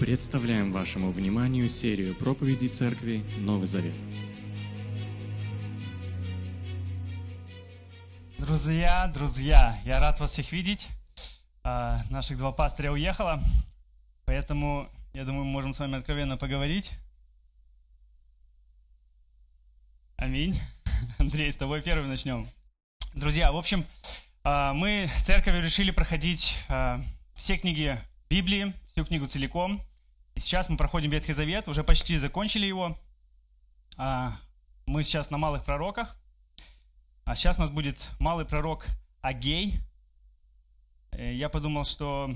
Представляем вашему вниманию серию проповедей Церкви Новый Завет. Друзья, друзья, я рад вас всех видеть. А, наших два пастыря уехало, поэтому, я думаю, мы можем с вами откровенно поговорить. Аминь. Андрей, с тобой первым начнем. Друзья, в общем, а, мы церковью решили проходить а, все книги Библии, всю книгу целиком. Сейчас мы проходим Ветхий Завет, уже почти закончили его. А, мы сейчас на малых пророках. А сейчас у нас будет малый пророк Агей. Э, Я подумал, что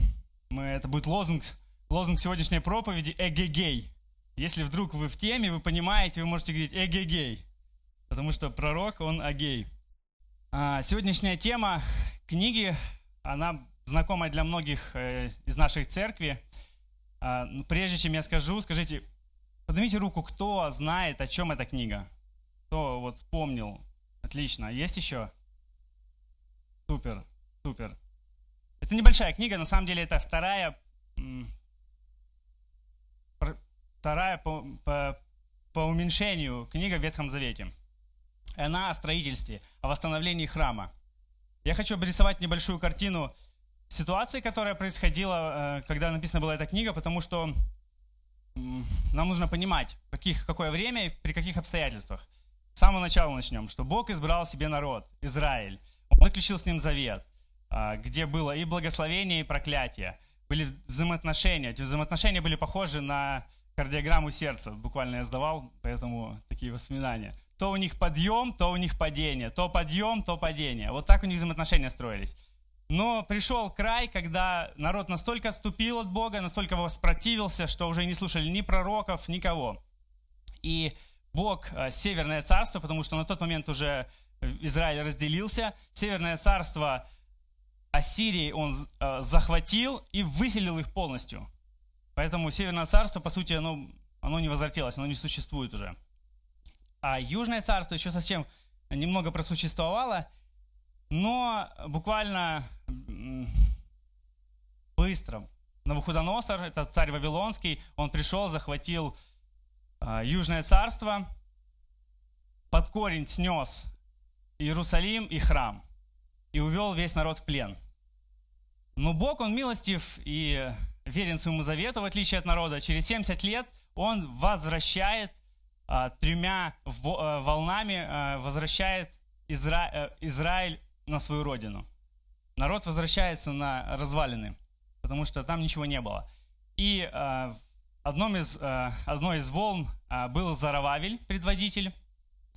мы, это будет лозунг, лозунг сегодняшней проповеди «Эгегей». Если вдруг вы в теме, вы понимаете, вы можете говорить «Эгегей», потому что пророк, он Агей. А, Сегодняшняя тема книги, она знакомая для многих э, из нашей церкви. А, ну, Прежде чем я скажу, скажите, поднимите руку, кто знает, о чем эта книга. Кто вот вспомнил. Отлично. Есть еще? Супер, супер. Это небольшая книга, на самом деле это вторая, вторая по, по- по уменьшению книга в Ветхом Завете. Она о строительстве, о восстановлении храма. Я хочу обрисовать небольшую картину ситуации, которая происходила, э, когда написана была эта книга, потому что нам нужно понимать, каких, какое время и при каких обстоятельствах. С самого начала начнем, что Бог избрал себе народ, Израиль. Он заключил с ним завет, а, где было и благословение, и проклятие. Были взаимоотношения. Эти взаимоотношения были похожи на кардиограмму сердца. Буквально я сдавал, поэтому такие воспоминания. То у них подъем, то у них падение. То подъем, то падение. Вот так у них взаимоотношения строились. Но пришел край, когда народ настолько отступил от Бога, настолько воспротивился, что уже не слушали ни пророков, никого. И Бог, э, Северное царство, потому что на тот момент уже Израиль разделился, Северное царство Ассирии он э, захватил и выселил их полностью. Поэтому Северное царство, по сути, оно, оно не возвратилось, оно не существует уже. А Южное царство еще совсем немного просуществовало, но буквально быстро Навуходоносор, это царь Вавилонский, он пришел, захватил а, Южное царство, под корень снес Иерусалим и храм и увел весь народ в плен. Но Бог, Он милостив и верен своему завету, в отличие от народа. Через 70 лет Он возвращает а, тремя а, волнами, а, возвращает Изра- э, Израиль на свою родину. Народ возвращается на развалины, потому что там ничего не было. И в одном из, а, одной из волн а, был Зарававель, предводитель,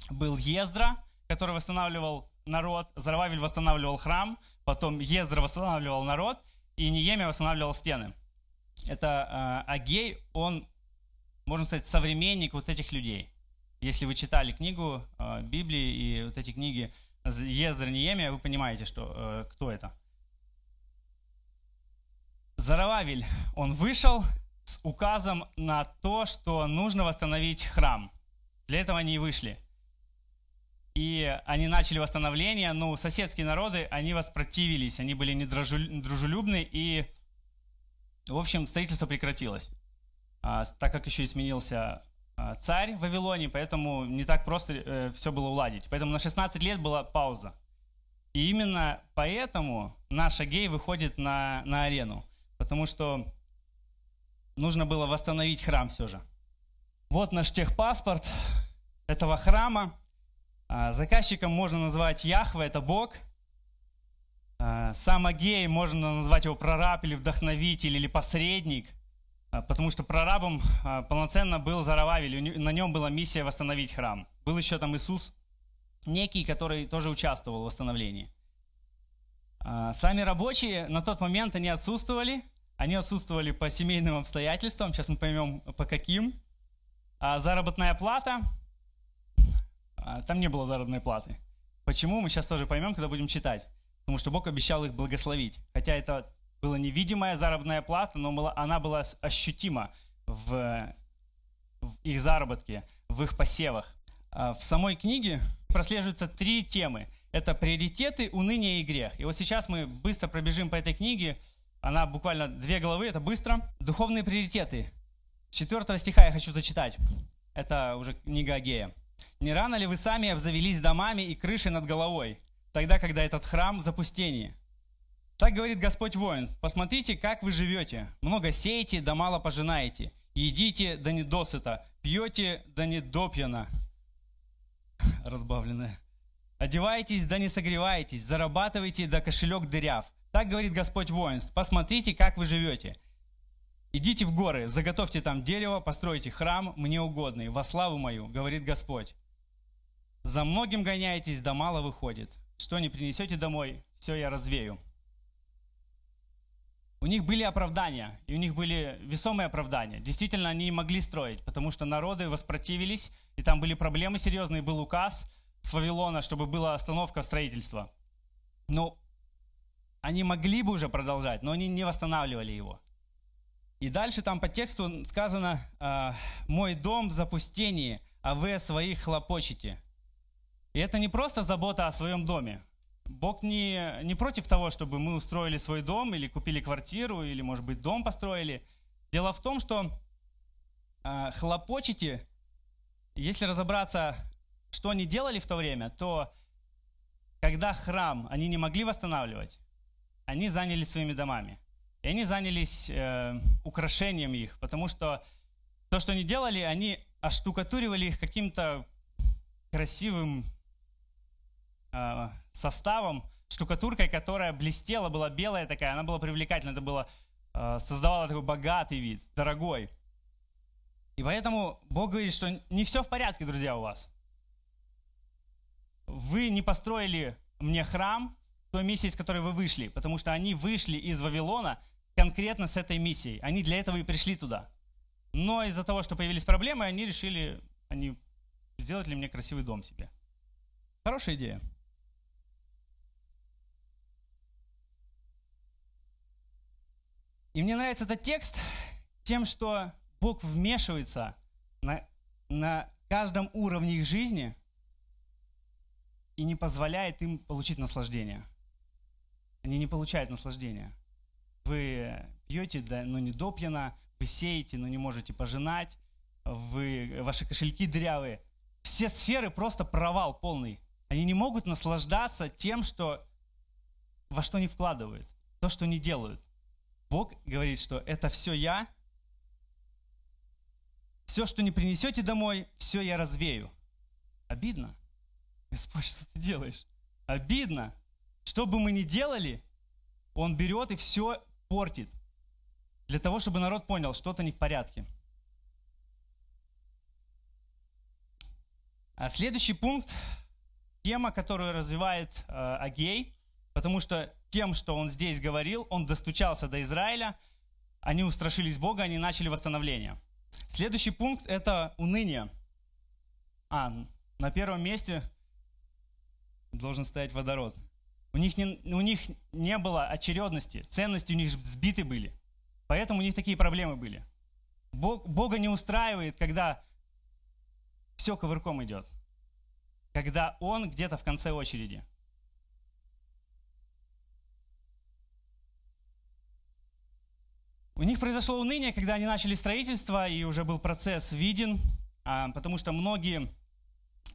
был Ездра, который восстанавливал народ, Зарававель восстанавливал храм, потом Ездра восстанавливал народ, и Ниемия восстанавливал стены. Это а, Агей, он, можно сказать, современник вот этих людей. Если вы читали книгу а, Библии и вот эти книги Ездра, Ниемия, вы понимаете, что, э, кто это. Зарававель, он вышел с указом на то, что нужно восстановить храм. Для этого они и вышли. И они начали восстановление, но соседские народы, они воспротивились, они были недружелюбны, и, в общем, строительство прекратилось. А, так как еще и сменился а, царь в Вавилоне, поэтому не так просто все было уладить. Поэтому на 16 лет была пауза. И именно поэтому наш Агей выходит на, на арену, потому что нужно было восстановить храм все же. Вот наш техпаспорт этого храма. А, Заказчиком можно назвать Яхве, это Бог. А, Сам Агей можно назвать его прораб или вдохновитель или посредник, потому что прорабом а, полноценно был Зарававель, на нем была миссия восстановить храм. Был еще там Иисус некий, который тоже участвовал в восстановлении. А, Сами рабочие на тот момент они отсутствовали, они отсутствовали по семейным обстоятельствам, сейчас мы поймем по каким. А заработная плата, а, там не было заработной платы. Почему, мы сейчас тоже поймем, когда будем читать. Потому что Бог обещал их благословить. Хотя это была невидимая заработная плата, но была- она была с- ощутима в, в их заработке, в их посевах. А В самой книге прослеживаются три темы. Это приоритеты, уныние и грех. И вот сейчас мы быстро пробежим по этой книге. Она буквально две главы, это быстро. Духовные приоритеты. четвертого стиха я хочу зачитать. Это уже книга Агея. «Не рано ли вы сами обзавелись домами и крышей над головой, тогда, когда этот храм в запустении?» Так говорит Господь воин, посмотрите, как вы живете. Много сеете, да мало пожинаете. Едите, да не досыта. Пьете, да не допьяно. Разбавленное. Одеваетесь, да не согреваетесь. Зарабатываете, да кошелек дыряв. Так говорит Господь воинств. Посмотрите, как вы живете. Идите в горы, заготовьте там дерево, постройте храм мне угодный, во славу мою, говорит Господь. За многим гоняетесь, да мало выходит. Что не принесете домой, все я развею. У них были оправдания, и у них были весомые оправдания. Действительно, они могли строить, потому что народы воспротивились, и там были проблемы серьезные, был указ с Вавилона, чтобы была остановка строительства. Но они могли бы уже продолжать, но они не восстанавливали его. И дальше там по тексту сказано, «А, «Мой дом в запустении, а вы о своих хлопочете». И это не просто забота о своем доме. Бог не, не против того, чтобы мы устроили свой дом или купили квартиру, или, может быть, дом построили. Дело в том, что э, хлопочете, если разобраться, что они делали в то время, то когда храм они не могли восстанавливать, они занялись своими домами. И они занялись э, украшением их, потому что то, что они делали, они оштукатуривали их каким-то красивым э, составом, штукатуркой, которая блестела, была белая такая, она была привлекательна, это было, э, создавало такой богатый вид, дорогой. И поэтому Бог говорит, что не все в порядке, друзья, у вас. Вы не построили мне храм с той миссией, с которой вы вышли, потому что они вышли из Вавилона конкретно с этой миссией. Они для этого и пришли туда. Но из-за того, что появились проблемы, они решили, они сделать ли мне красивый дом себе. Хорошая идея. И мне нравится этот текст тем, что Бог вмешивается на, на каждом уровне их жизни и не позволяет им получить наслаждение. Они не получают наслаждения. Вы пьете, да, но не допьяно, вы сеете, но не можете пожинать, вы, ваши кошельки дырявые. Все сферы просто провал полный. Они не могут наслаждаться тем, что, во что они вкладывают, то, что они делают. Бог говорит, что это все я. Все, что не принесете домой, все я развею. Обидно. Господь, что ты делаешь? Обидно. Что бы мы ни делали, Он берет и все портит. Для того, чтобы народ понял, что-то не в порядке. А следующий пункт, тема, которую развивает э, Агей, потому что тем, что он здесь говорил, он достучался до Израиля, они устрашились Бога, они начали восстановление. Следующий пункт – это уныние. А, на первом месте должен стоять водород. У них, не, у них не было очередности, ценности у них сбиты были. Поэтому у них такие проблемы были. Бог, Бога не устраивает, когда все ковырком идет. Когда Он где-то в конце очереди – У них произошло уныние, когда они начали строительство, и уже был процесс виден, а, потому что многие,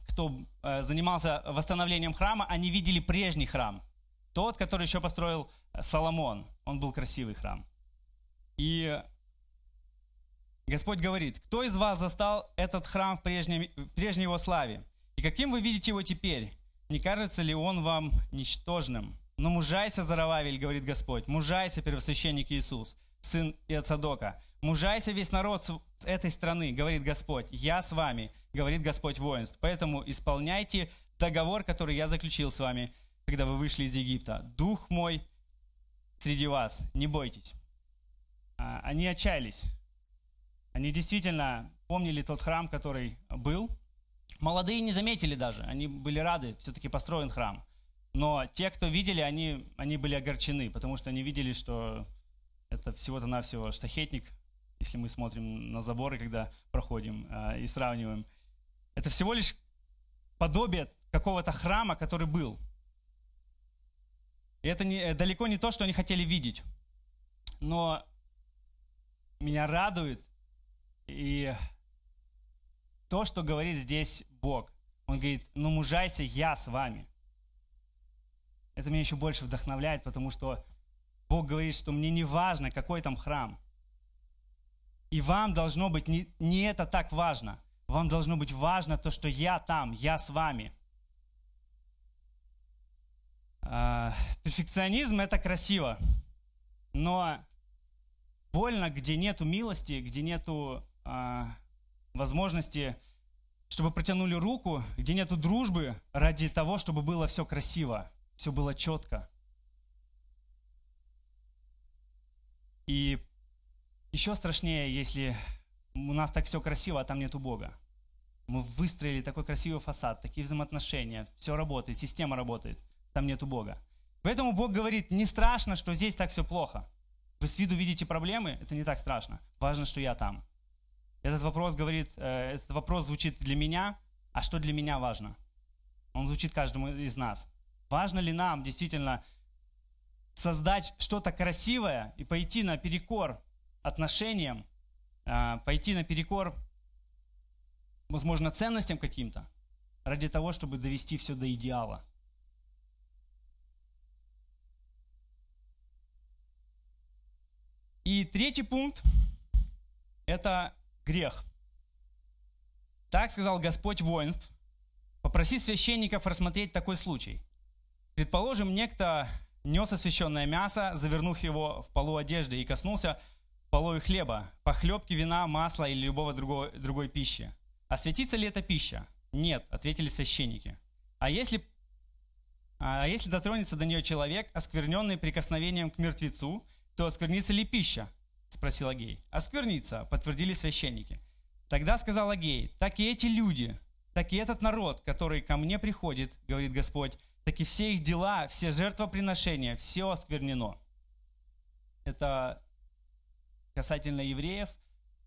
кто э, занимался восстановлением храма, они видели прежний храм. Тот, который еще построил Соломон. Он был красивый храм. И Господь говорит, кто из вас застал этот храм в, прежнем, в прежней его славе? И каким вы видите его теперь? Не кажется ли он вам ничтожным? Но мужайся, Зарававель, говорит Господь, мужайся, первосвященник Иисус, сын Иоцадока. Мужайся весь народ с этой страны, говорит Господь. Я с вами, говорит Господь воинств. Поэтому исполняйте договор, который я заключил с вами, когда вы вышли из Египта. Дух мой среди вас, не бойтесь. А, они отчаялись. Они действительно помнили тот храм, который был. Молодые не заметили даже, они были рады, все-таки построен храм. Но те, кто видели, они, они были огорчены, потому что они видели, что это всего-то навсего штахетник, если мы смотрим на заборы, когда проходим э, и сравниваем. Это всего лишь подобие какого-то храма, который был. И это не, э, далеко не то, что они хотели видеть. Но меня радует И то, что говорит здесь Бог, Он говорит, ну мужайся, я с вами. Это меня еще больше вдохновляет, потому что Бог говорит, что мне не важно, какой там храм. И вам должно быть не, не это так важно. Вам должно быть важно то, что я там, я с вами. А, перфекционизм это красиво, но больно, где нету милости, где нету а, возможности, чтобы протянули руку, где нету дружбы ради того, чтобы было все красиво, все было четко. И еще страшнее, если у нас так все красиво, а там нету Бога. Мы выстроили такой красивый фасад, такие взаимоотношения, все работает, система работает, там нету Бога. Поэтому Бог говорит, не страшно, что здесь так все плохо. Вы с виду видите проблемы, это не так страшно. Важно, что я там. Этот вопрос говорит, э, этот вопрос звучит для меня, а что для меня важно? Он звучит каждому из нас. Важно ли нам действительно создать что-то красивое и пойти на перекор отношениям, э, пойти на перекор, возможно, ценностям каким-то, ради того, чтобы довести все до идеала? И третий пункт – это грех. Так сказал Господь воинств, попроси священников рассмотреть такой случай. Предположим, некто нес освященное мясо, завернув его в полу одежды и коснулся полой хлеба, похлебки вина, масла или любого другого, другой пищи. Осветится ли эта пища? Нет, ответили священники. А если, а если дотронется до нее человек, оскверненный прикосновением к мертвецу, то осквернится ли пища? Спросил Агей. Осквернится, подтвердили священники. Тогда сказал Агей, так и эти люди, так и этот народ, который ко мне приходит, говорит Господь, так и все их дела, все жертвоприношения, все осквернено. Это касательно евреев,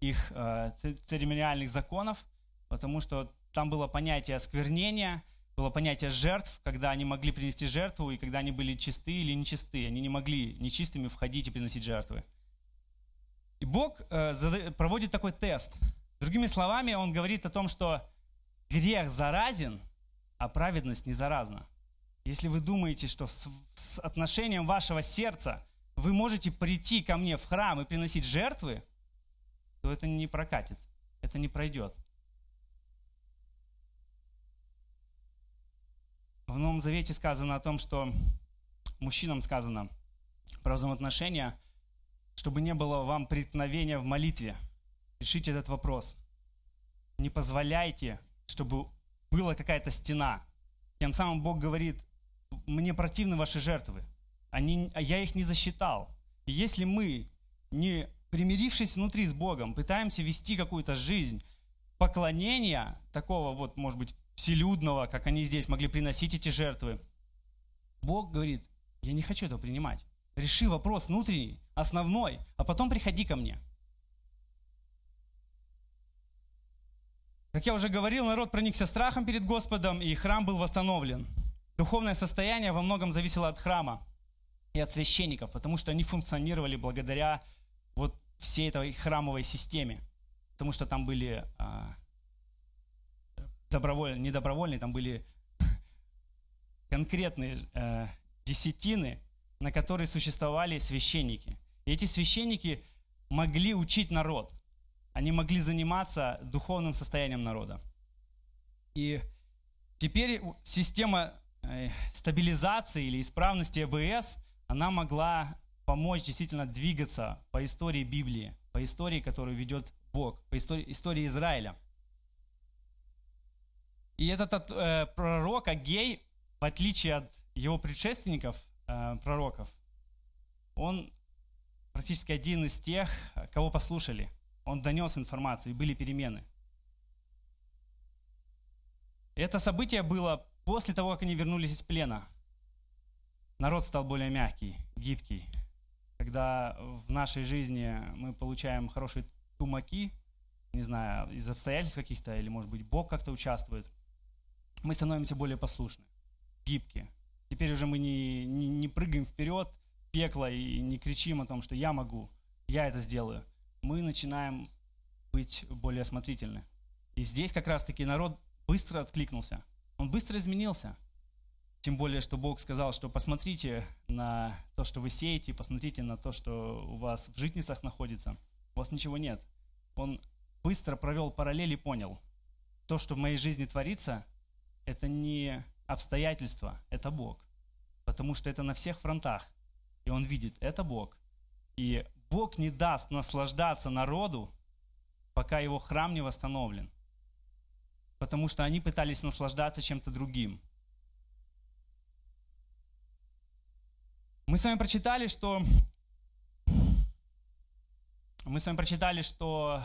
их э, церемониальных законов, потому что там было понятие осквернения – было понятие жертв, когда они могли принести жертву, и когда они были чисты или нечисты. Они не могли нечистыми входить и приносить жертвы. И Бог э, проводит такой тест. Другими словами, Он говорит о том, что грех заразен, а праведность не заразна. Если вы думаете, что с, с отношением вашего сердца вы можете прийти ко мне в храм и приносить жертвы, то это не прокатит, это не пройдет. В Новом Завете сказано о том, что мужчинам сказано про взаимоотношения, чтобы не было вам преткновения в молитве. Решите этот вопрос. Не позволяйте, чтобы была какая-то стена. Тем самым Бог говорит, мне противны ваши жертвы. Они, а я их не засчитал. И если мы, не примирившись внутри с Богом, пытаемся вести какую-то жизнь поклонения, такого вот, может быть, вселюдного, как они здесь могли приносить эти жертвы. Бог говорит, я не хочу этого принимать. Реши вопрос внутренний, основной, а потом приходи ко мне. Как я уже говорил, народ проникся страхом перед Господом, и храм был восстановлен. Духовное состояние во многом зависело от храма и от священников, потому что они функционировали благодаря вот всей этой храмовой системе. Потому что там были а, добровольные, не добровольные, там были конкретные э, десятины, на которые существовали священники. И эти священники могли учить народ. Они могли заниматься духовным состоянием народа. И теперь система стабилизации или исправности АБС, она могла помочь действительно двигаться по истории Библии, по истории, которую ведет Бог, по истории, истории Израиля – и этот э, пророк Агей, в отличие от его предшественников, э, пророков, он практически один из тех, кого послушали. Он донес информацию, и были перемены. Это событие было после того, как они вернулись из плена. Народ стал более мягкий, гибкий. Когда в нашей жизни мы получаем хорошие тумаки, не знаю, из обстоятельств каких-то, или, может быть, Бог как-то участвует, мы становимся более послушны, гибкие. Теперь уже мы не, не, не прыгаем вперед, пекло, и не кричим о том, что я могу, я это сделаю. Мы начинаем быть более осмотрительны. И здесь как раз-таки народ быстро откликнулся. Он быстро изменился. Тем более, что Бог сказал, что посмотрите на то, что вы сеете, посмотрите на то, что у вас в житницах находится. У вас ничего нет. Он быстро провел параллель и понял, то, что в моей жизни творится, это не обстоятельства, это Бог. Потому что это на всех фронтах. И он видит, это Бог. И Бог не даст наслаждаться народу, пока его храм не восстановлен. Потому что они пытались наслаждаться чем-то другим. Мы с вами прочитали, что мы с вами прочитали, что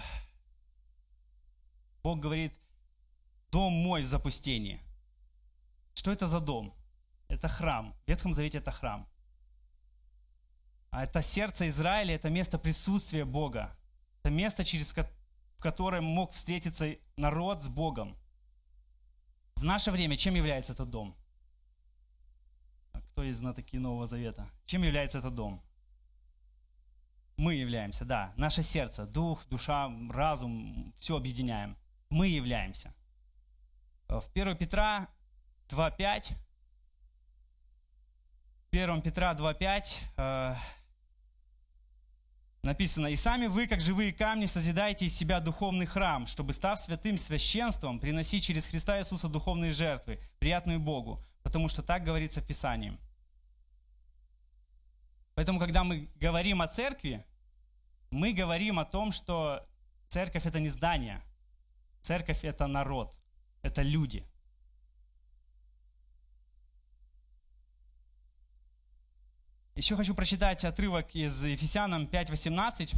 Бог говорит, дом мой в запустении. Что это за дом? Это храм. В Ветхом Завете это храм. А это сердце Израиля, это место присутствия Бога. Это место, через в которое мог встретиться народ с Богом. В наше время чем является этот дом? Кто из знатоки Нового Завета? Чем является этот дом? Мы являемся, да. Наше сердце, дух, душа, разум, все объединяем. Мы являемся. В 1 Петра 2.5 1 Петра 2.5 Написано, «И сами вы, как живые камни, созидайте из себя духовный храм, чтобы, став святым священством, приносить через Христа Иисуса духовные жертвы, приятную Богу, потому что так говорится в Писании». Поэтому, когда мы говорим о церкви, мы говорим о том, что церковь – это не здание, церковь – это народ, это люди – Еще хочу прочитать отрывок из Ефесянам 5.18.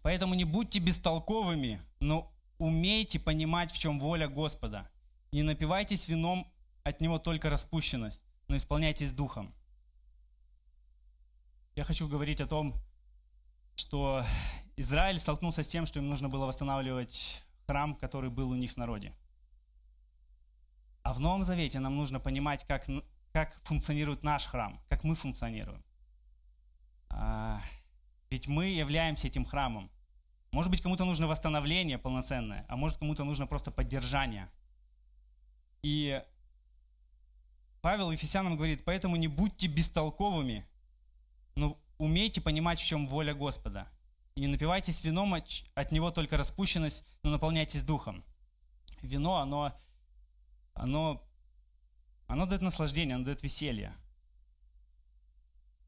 Поэтому не будьте бестолковыми, но умейте понимать, в чем воля Господа. Не напивайтесь вином, от него только распущенность, но исполняйтесь духом. Я хочу говорить о том, что Израиль столкнулся с тем, что им нужно было восстанавливать храм, который был у них в народе. А в Новом Завете нам нужно понимать, как, как функционирует наш храм, как мы функционируем. А, ведь мы являемся этим храмом. Может быть, кому-то нужно восстановление полноценное, а может, кому-то нужно просто поддержание. И Павел Ефесянам говорит, поэтому не будьте бестолковыми, но умейте понимать, в чем воля Господа. И не напивайтесь вином, от него только распущенность, но наполняйтесь духом. Вино, оно оно, оно дает наслаждение, оно дает веселье.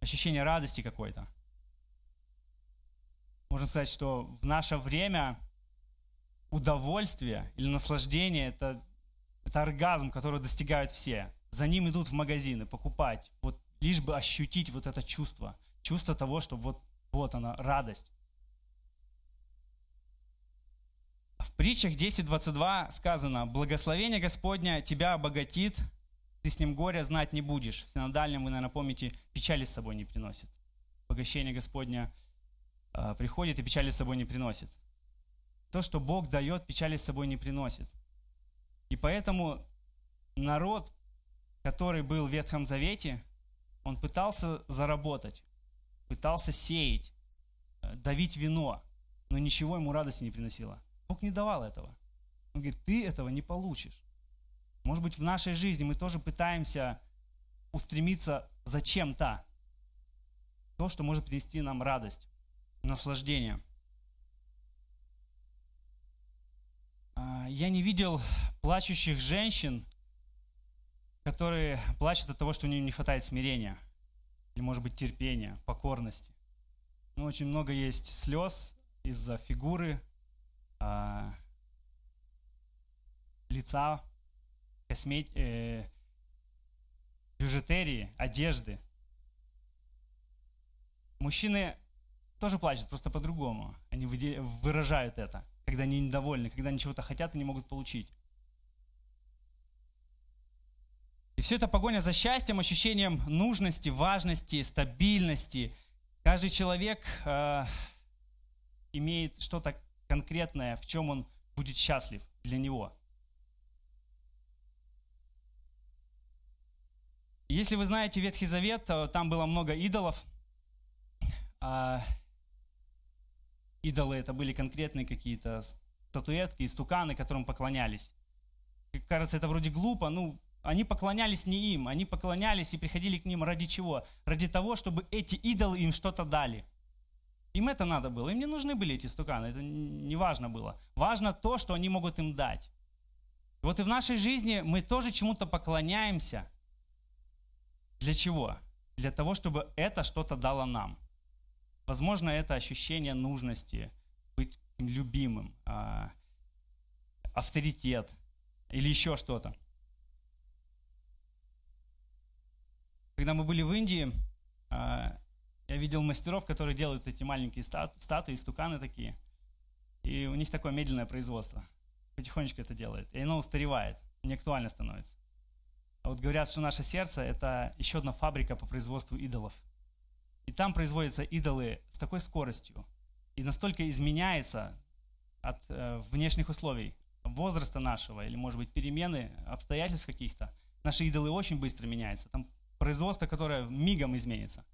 Ощущение радости какой-то. Можно сказать, что в наше время удовольствие или наслаждение это, это оргазм, который достигают все. За ним идут в магазины покупать, вот лишь бы ощутить вот это чувство. Чувство того, что вот, вот она, радость. В притчах 10.22 сказано, «Благословение Господня тебя обогатит, ты с ним горя знать не будешь». В синодальном, вы, наверное, помните, печали с собой не приносит. Обогащение Господня э, приходит и печали с собой не приносит. То, что Бог дает, печали с собой не приносит. И поэтому народ, который был в Ветхом Завете, он пытался заработать, пытался сеять, э, давить вино, но ничего ему радости не приносило. Бог не давал этого. Он говорит, ты этого не получишь. Может быть, в нашей жизни мы тоже пытаемся устремиться за чем-то. То, что может принести нам радость, наслаждение. А, я не видел плачущих женщин, которые плачут от того, что у них не хватает смирения. Или, может быть, терпения, покорности. Но очень много есть слез из-за фигуры, а, лица, космет, э, бюджетерии, одежды. Мужчины тоже плачут, просто по-другому. Они выражают это, когда они недовольны, когда они чего-то хотят и не могут получить. И все это погоня за счастьем, ощущением нужности, важности, стабильности. Каждый человек э, имеет что-то конкретное, в чем он будет счастлив для него. Если вы знаете Ветхий Завет, там было много идолов. А, идолы это были конкретные какие-то статуэтки и стуканы, которым поклонялись. Кажется, это вроде глупо, ну, они поклонялись не им, они поклонялись и приходили к ним ради чего? Ради того, чтобы эти идолы им что-то дали. Им это надо было, им не нужны были эти стуканы, это не важно было. Важно то, что они могут им дать. Вот и в нашей жизни мы тоже чему-то поклоняемся. Для чего? Для того, чтобы это что-то дало нам. Возможно, это ощущение нужности, быть любимым, а, авторитет или еще что-то. Когда мы были в Индии, а, я видел мастеров, которые делают эти маленькие статуи, стуканы такие. И у них такое медленное производство. Потихонечку это делает. И оно устаревает, не актуально становится. А вот говорят, что наше сердце – это еще одна фабрика по производству идолов. И там производятся идолы с такой скоростью и настолько изменяется от э, внешних условий, возраста нашего или, может быть, перемены, обстоятельств каких-то. Наши идолы очень быстро меняются. Там производство, которое мигом изменится.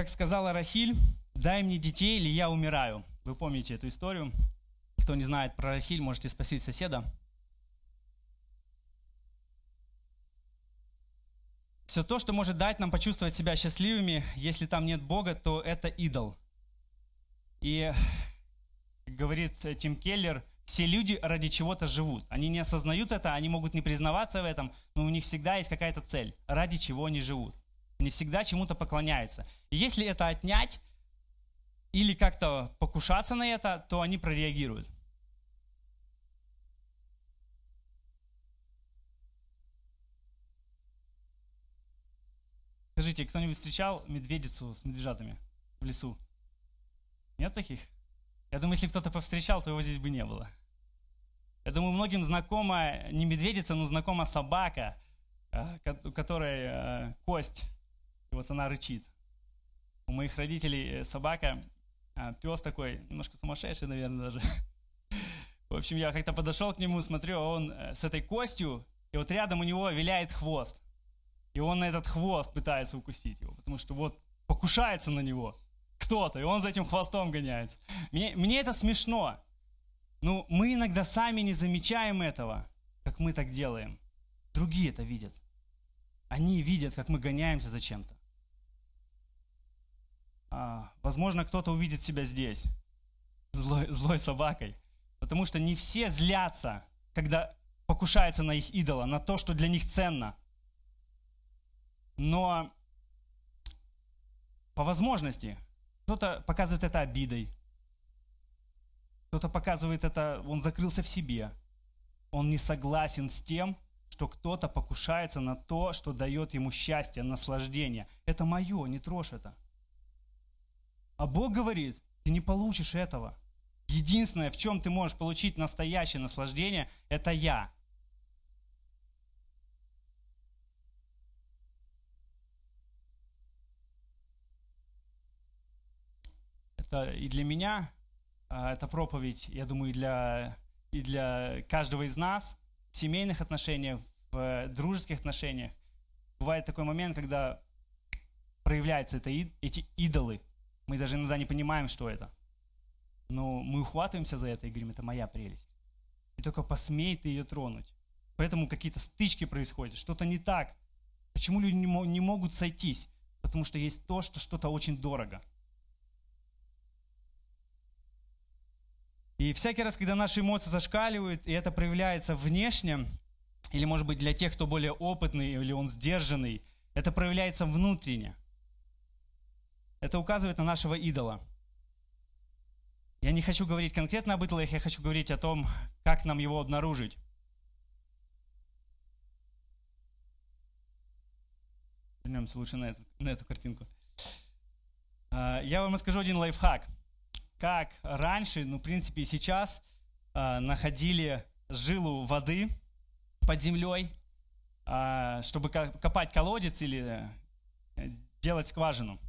Как сказала Рахиль, дай мне детей, или я умираю. Вы помните эту историю. Кто не знает про Рахиль, можете спросить соседа. Все то, что может дать нам почувствовать себя счастливыми, если там нет Бога, то это идол. И, говорит Тим Келлер, все люди ради чего-то живут. Они не осознают это, они могут не признаваться в этом, но у них всегда есть какая-то цель, ради чего они живут. Они всегда чему-то поклоняются. И если это отнять или как-то покушаться на это, то они прореагируют. Скажите, кто-нибудь встречал медведицу с медвежатами в лесу? Нет таких? Я думаю, если кто-то повстречал, то его здесь бы не было. Я думаю, многим знакома не медведица, но знакома собака, э, у которой э, кость, вот она рычит. У моих родителей э, собака, пес такой, немножко сумасшедший, наверное, даже. В общем, я как-то подошел к нему, смотрю, а он с этой костью, и вот рядом у него виляет хвост. И он на этот хвост пытается укусить его, потому что вот покушается на него кто-то, и он за этим хвостом гоняется. Мне, мне это смешно. Ну, мы иногда сами не замечаем этого, как мы так делаем. Другие это видят. Они видят, как мы гоняемся за чем-то. А, возможно, кто-то увидит себя здесь, злой, злой собакой. Потому что не все злятся, когда покушаются на их идола, на то, что для них ценно но по возможности кто-то показывает это обидой, кто-то показывает это, он закрылся в себе, он не согласен с тем, что кто-то покушается на то, что дает ему счастье, наслаждение. Это мое, не трожь это. А Бог говорит, ты не получишь этого. Единственное, в чем ты можешь получить настоящее наслаждение, это я. Это и для меня а, эта проповедь, я думаю, и для, и для каждого из нас в семейных отношениях, в дружеских отношениях. Бывает такой момент, когда проявляются это, эти идолы. Мы даже иногда не понимаем, что это. Но мы ухватываемся за это и говорим, это моя прелесть. И только посмей ты ее тронуть. Поэтому какие-то стычки происходят, что-то не так. Почему люди не могут сойтись? Потому что есть то, что что-то очень дорого – И всякий раз, когда наши эмоции зашкаливают, и это проявляется внешне, или, может быть, для тех, кто более опытный, или он сдержанный, это проявляется внутренне. Это указывает на нашего идола. Я не хочу говорить конкретно об идолах, я хочу говорить о том, как нам его обнаружить. Вернемся лучше на эту, на эту картинку. А, я вам расскажу один лайфхак – как раньше, ну, в принципе, и сейчас э, находили жилу воды под землей, э, чтобы копать колодец или э, делать скважину.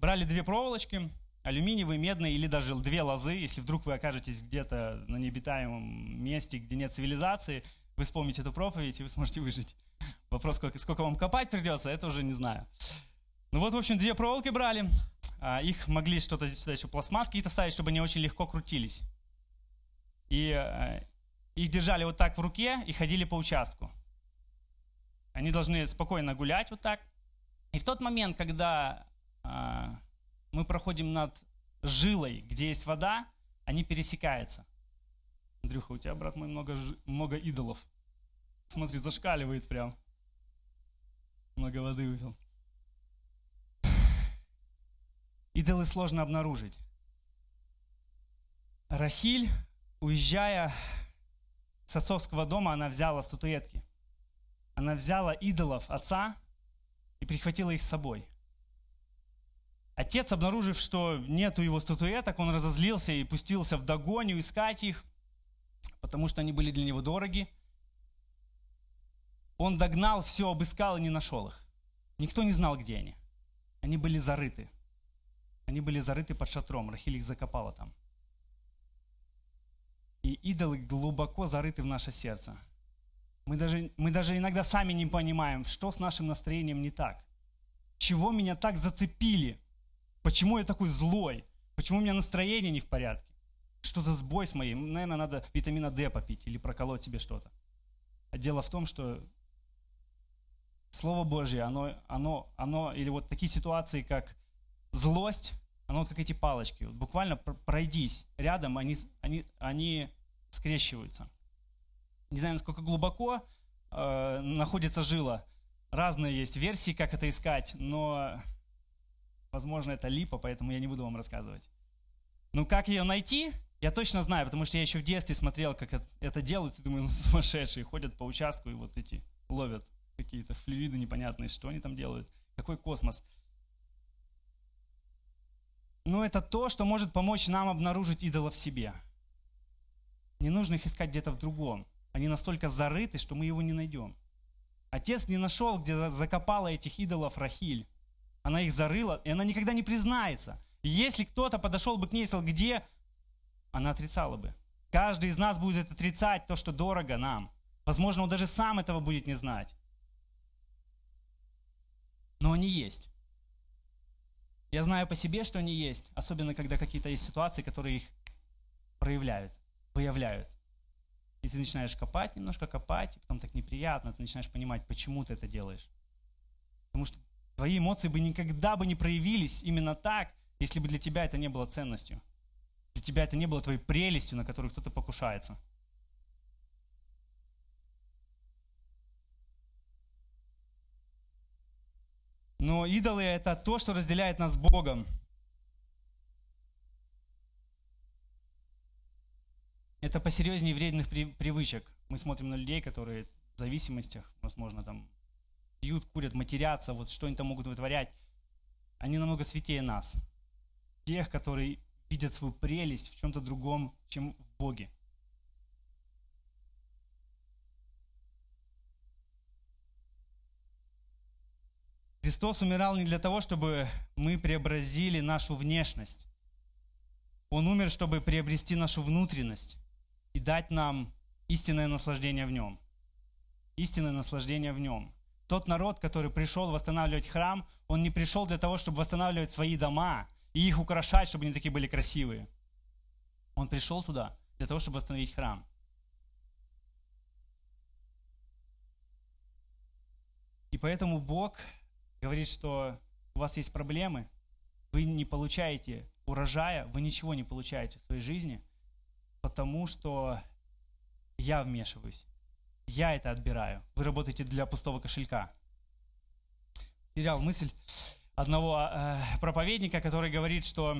Брали две проволочки, алюминиевые, медные или даже две лозы. Если вдруг вы окажетесь где-то на необитаемом месте, где нет цивилизации, вы вспомните эту проповедь, и вы сможете выжить. Вопрос, сколько, сколько вам копать придется, это уже не знаю. Ну вот, в общем, две проволоки брали, а, их могли что-то здесь сюда еще пластмасс какие-то ставить, чтобы они очень легко крутились. И а, их держали вот так в руке и ходили по участку. Они должны спокойно гулять вот так. И в тот момент, когда мы проходим над жилой, где есть вода, они пересекаются. Андрюха, у тебя, брат мой, много, много идолов. Смотри, зашкаливает прям. Много воды выпил. Идолы сложно обнаружить. Рахиль, уезжая с отцовского дома, она взяла статуэтки. Она взяла идолов отца и прихватила их с собой. Отец, обнаружив, что нету его статуэток, он разозлился и пустился в догоню искать их, потому что они были для него дороги. Он догнал все, обыскал и не нашел их. Никто не знал, где они. Они были зарыты. Они были зарыты под шатром. Рахиль их закопала там. И идолы глубоко зарыты в наше сердце. Мы даже, мы даже иногда сами не понимаем, что с нашим настроением не так. Чего меня так зацепили? Почему я такой злой? Почему у меня настроение не в порядке? Что за сбой с моим? Наверное, надо витамина D попить или проколоть себе что-то. А дело в том, что Слово Божье, оно, оно, оно, или вот такие ситуации, как злость, оно вот как эти палочки. Вот буквально пройдись рядом, они, они, они скрещиваются. Не знаю, насколько глубоко э, находится жила. Разные есть версии, как это искать, но, возможно, это липа, поэтому я не буду вам рассказывать. Ну, как ее найти, я точно знаю, потому что я еще в детстве смотрел, как это делают, и думаю, ну, сумасшедшие, ходят по участку и вот эти ловят какие-то флюиды непонятные, что они там делают, какой космос. Но это то, что может помочь нам обнаружить идола в себе. Не нужно их искать где-то в другом. Они настолько зарыты, что мы его не найдем. Отец не нашел, где закопала этих идолов Рахиль. Она их зарыла, и она никогда не признается. И если кто-то подошел бы к ней и сказал, где, она отрицала бы. Каждый из нас будет отрицать то, что дорого нам. Возможно, он даже сам этого будет не знать но они есть. Я знаю по себе, что они есть, особенно когда какие-то есть ситуации, которые их проявляют, выявляют. И ты начинаешь копать, немножко копать, и потом так неприятно, ты начинаешь понимать, почему ты это делаешь. Потому что твои эмоции бы никогда бы не проявились именно так, если бы для тебя это не было ценностью. Для тебя это не было твоей прелестью, на которую кто-то покушается. Но идолы – это то, что разделяет нас с Богом. Это посерьезнее вредных привычек. Мы смотрим на людей, которые в зависимостях, возможно, там пьют, курят, матерятся, вот что они там могут вытворять. Они намного святее нас. Тех, которые видят свою прелесть в чем-то другом, чем в Боге. Христос умирал не для того, чтобы мы преобразили нашу внешность. Он умер, чтобы приобрести нашу внутренность и дать нам истинное наслаждение в нем. Истинное наслаждение в нем. Тот народ, который пришел восстанавливать храм, он не пришел для того, чтобы восстанавливать свои дома и их украшать, чтобы они такие были красивые. Он пришел туда для того, чтобы восстановить храм. И поэтому Бог говорит, что у вас есть проблемы, вы не получаете урожая, вы ничего не получаете в своей жизни, потому что я вмешиваюсь. Я это отбираю. Вы работаете для пустого кошелька. Терял мысль одного э, проповедника, который говорит, что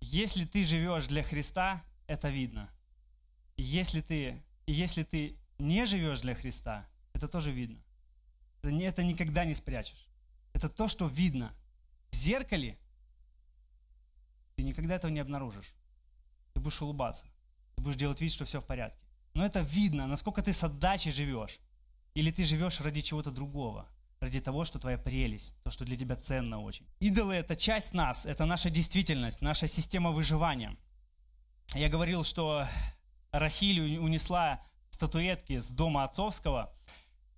если ты живешь для Христа, это видно. если ты, если ты не живешь для Христа, это тоже видно. Это никогда не спрячешь. Это то, что видно. В зеркале ты никогда этого не обнаружишь. Ты будешь улыбаться. Ты будешь делать вид, что все в порядке. Но это видно, насколько ты с отдачей живешь. Или ты живешь ради чего-то другого. Ради того, что твоя прелесть, то, что для тебя ценно очень. Идолы – это часть нас, это наша действительность, наша система выживания. Я говорил, что Рахиль унесла статуэтки с дома отцовского –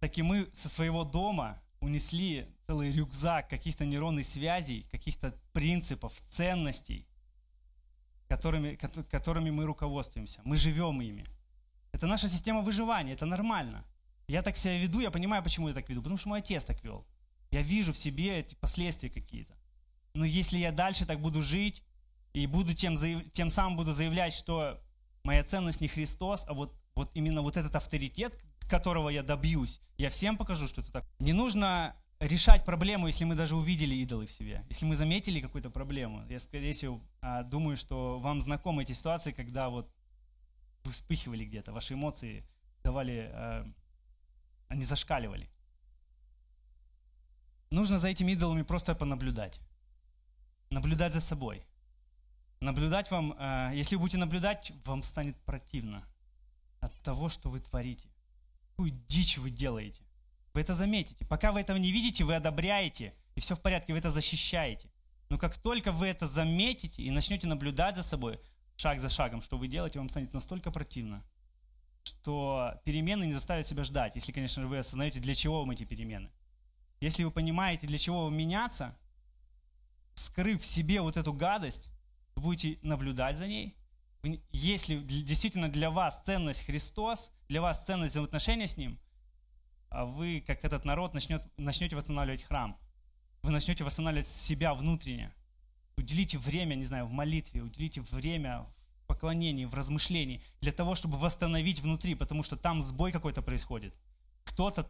так и мы со своего дома унесли целый рюкзак каких-то нейронных связей, каких-то принципов, ценностей, которыми, которыми мы руководствуемся. Мы живем ими. Это наша система выживания, это нормально. Я так себя веду, я понимаю, почему я так веду, потому что мой отец так вел. Я вижу в себе эти последствия какие-то. Но если я дальше так буду жить, и буду тем, тем самым буду заявлять, что моя ценность не Христос, а вот, вот именно вот этот авторитет, которого я добьюсь, я всем покажу, что это так. Не нужно решать проблему, если мы даже увидели идолы в себе. Если мы заметили какую-то проблему. Я, скорее всего, а, думаю, что вам знакомы эти ситуации, когда вот вы вспыхивали где-то, ваши эмоции давали, а, они зашкаливали. Нужно за этими идолами просто понаблюдать. Наблюдать за собой. Наблюдать вам, а, если вы будете наблюдать, вам станет противно от того, что вы творите какую дичь вы делаете. Вы это заметите. Пока вы этого не видите, вы одобряете, и все в порядке, вы это защищаете. Но как только вы это заметите и начнете наблюдать за собой, шаг за шагом, что вы делаете, вам станет настолько противно, что перемены не заставят себя ждать, если, конечно, вы осознаете, для чего вам эти перемены. Если вы понимаете, для чего вам меняться, скрыв в себе вот эту гадость, вы будете наблюдать за ней, если действительно для вас ценность Христос, для вас ценность взаимоотношения с Ним, а вы, как этот народ, начнет, начнете восстанавливать храм. Вы начнете восстанавливать себя внутренне. Уделите время, не знаю, в молитве, уделите время в поклонении, в размышлении, для того, чтобы восстановить внутри, потому что там сбой какой-то происходит. Кто-то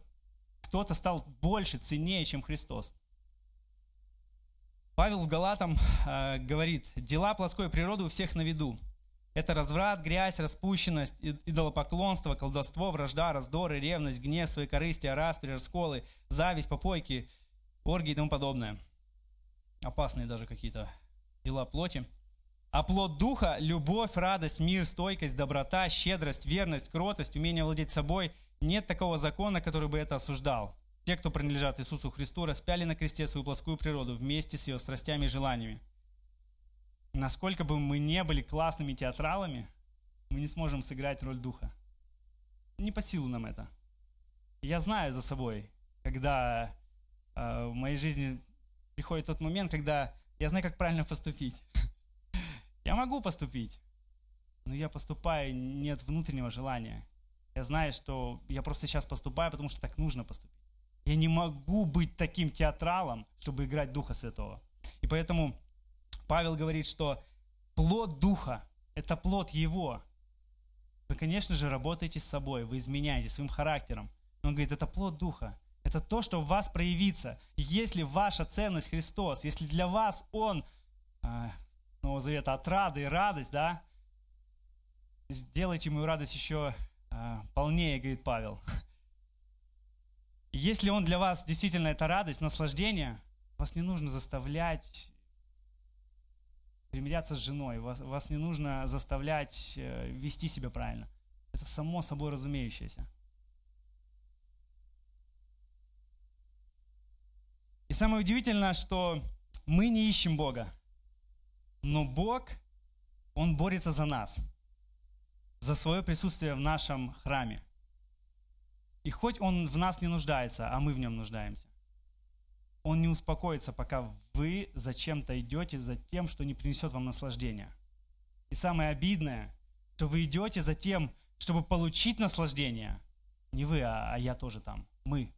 кто стал больше, ценнее, чем Христос. Павел в Галатам э, говорит, дела плотской природы у всех на виду, это разврат, грязь, распущенность, идолопоклонство, колдовство, вражда, раздоры, ревность, гнев, свои корысти, распри, расколы, зависть, попойки, оргии и тому подобное. Опасные даже какие-то дела плоти. А плод духа – любовь, радость, мир, стойкость, доброта, щедрость, верность, кротость, умение владеть собой. Нет такого закона, который бы это осуждал. Те, кто принадлежат Иисусу Христу, распяли на кресте свою плотскую природу вместе с ее страстями и желаниями насколько бы мы не были классными театралами, мы не сможем сыграть роль духа. Не по силу нам это. Я знаю за собой, когда э, в моей жизни приходит тот момент, когда я знаю, как правильно поступить. я могу поступить, но я поступаю, нет внутреннего желания. Я знаю, что я просто сейчас поступаю, потому что так нужно поступить. Я не могу быть таким театралом, чтобы играть Духа Святого. И поэтому Павел говорит, что плод Духа – это плод Его. Вы, конечно же, работаете с собой, вы изменяете своим характером. Он говорит, это плод Духа. Это то, что в вас проявится. Если ваша ценность Христос, если для вас Он, э, Нового Завета, отрада и радость, да, сделайте мою радость еще э, полнее, говорит Павел. Если Он для вас действительно это радость, наслаждение, вас не нужно заставлять примиряться с женой, вас, вас не нужно заставлять э, вести себя правильно. Это само собой разумеющееся. И самое удивительное, что мы не ищем Бога, но Бог, Он борется за нас, за свое присутствие в нашем храме. И хоть Он в нас не нуждается, а мы в Нем нуждаемся, он не успокоится, пока вы зачем-то идете за тем, что не принесет вам наслаждения. И самое обидное, что вы идете за тем, чтобы получить наслаждение. Не вы, а, а я тоже там. Мы.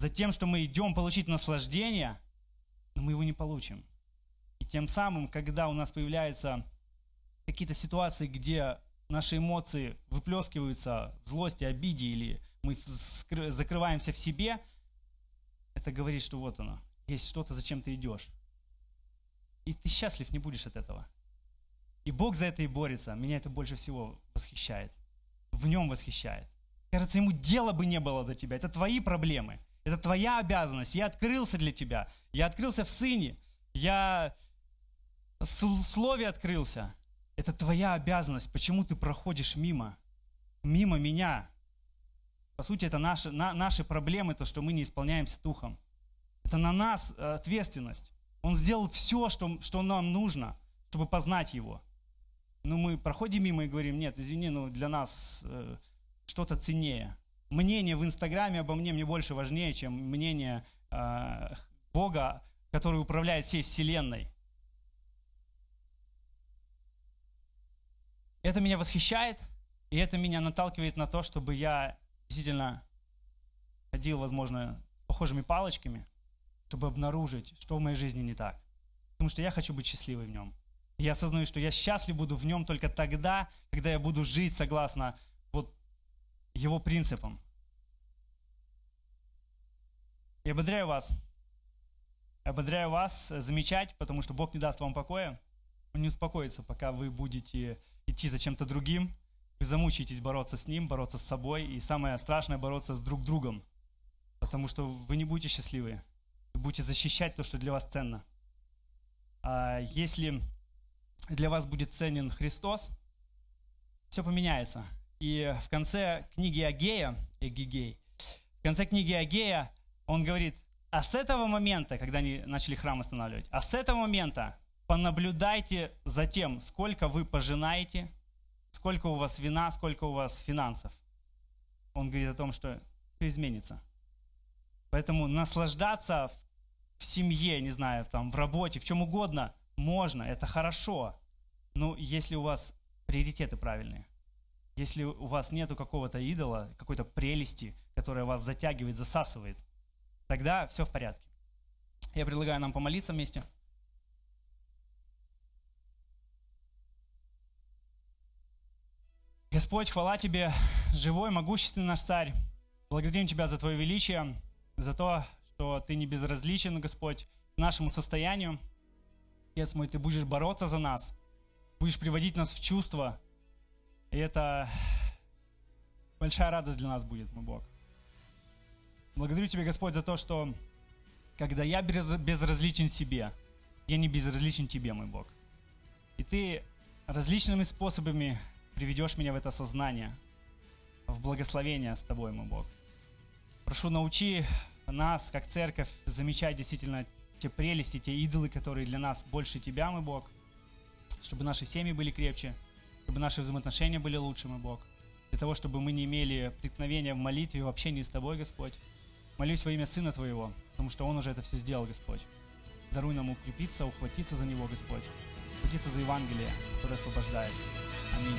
За тем, что мы идем получить наслаждение, но мы его не получим. И тем самым, когда у нас появляются какие-то ситуации, где наши эмоции выплескиваются злости, обиде, или мы закрываемся в себе – это говорит, что вот оно, есть что-то, зачем ты идешь. И ты счастлив не будешь от этого. И Бог за это и борется. Меня это больше всего восхищает. В нем восхищает. Кажется, ему дела бы не было до тебя. Это твои проблемы. Это твоя обязанность. Я открылся для тебя. Я открылся в Сыне. Я в Слове открылся. Это твоя обязанность. Почему ты проходишь мимо? Мимо меня. По сути, это наши, на, наши проблемы, то, что мы не исполняемся Духом. Это на нас э, ответственность. Он сделал все, что, что нам нужно, чтобы познать Его. Но мы проходим мимо и говорим, нет, извини, но для нас э, что-то ценнее. Мнение в Инстаграме обо мне мне больше важнее, чем мнение э, Бога, который управляет всей Вселенной. Это меня восхищает, и это меня наталкивает на то, чтобы я действительно ходил, возможно, с похожими палочками, чтобы обнаружить, что в моей жизни не так. Потому что я хочу быть счастливым в нем. Я осознаю, что я счастлив буду в нем только тогда, когда я буду жить согласно его принципам. Я ободряю вас. Ободряю вас замечать, потому что Бог не даст вам покоя. Он не успокоится, пока вы будете идти за чем-то другим. Вы замучаетесь бороться с Ним, бороться с собой. И самое страшное – бороться с друг другом. Потому что вы не будете счастливы. Вы будете защищать то, что для вас ценно. А если для вас будет ценен Христос, все поменяется. И в конце книги Агея, Эгигей, в конце книги Агея он говорит, а с этого момента, когда они начали храм останавливать, а с этого момента понаблюдайте за тем, сколько вы пожинаете, сколько у вас вина, сколько у вас финансов. Он говорит о том, что все изменится. Поэтому наслаждаться в семье, не знаю, там, в работе, в чем угодно, можно, это хорошо. Но если у вас приоритеты правильные, если у вас нету какого-то идола, какой-то прелести, которая вас затягивает, засасывает, тогда все в порядке. Я предлагаю нам помолиться вместе. Господь, хвала Тебе, живой, могущественный наш Царь. Благодарим Тебя за Твое величие, за то, что Ты не безразличен, Господь, нашему состоянию. Отец мой, Ты будешь бороться за нас, будешь приводить нас в чувство. И это большая радость для нас будет, мой Бог. Благодарю Тебя, Господь, за то, что когда я безразличен себе, я не безразличен Тебе, мой Бог. И Ты различными способами приведешь меня в это сознание, в благословение с Тобой, мой Бог. Прошу, научи нас, как церковь, замечать действительно те прелести, те идолы, которые для нас больше Тебя, мой Бог, чтобы наши семьи были крепче, чтобы наши взаимоотношения были лучше, мой Бог, для того, чтобы мы не имели преткновения в молитве, в общении с Тобой, Господь. Молюсь во имя Сына Твоего, потому что Он уже это все сделал, Господь. Даруй нам укрепиться, ухватиться за Него, Господь, ухватиться за Евангелие, которое освобождает. Аминь.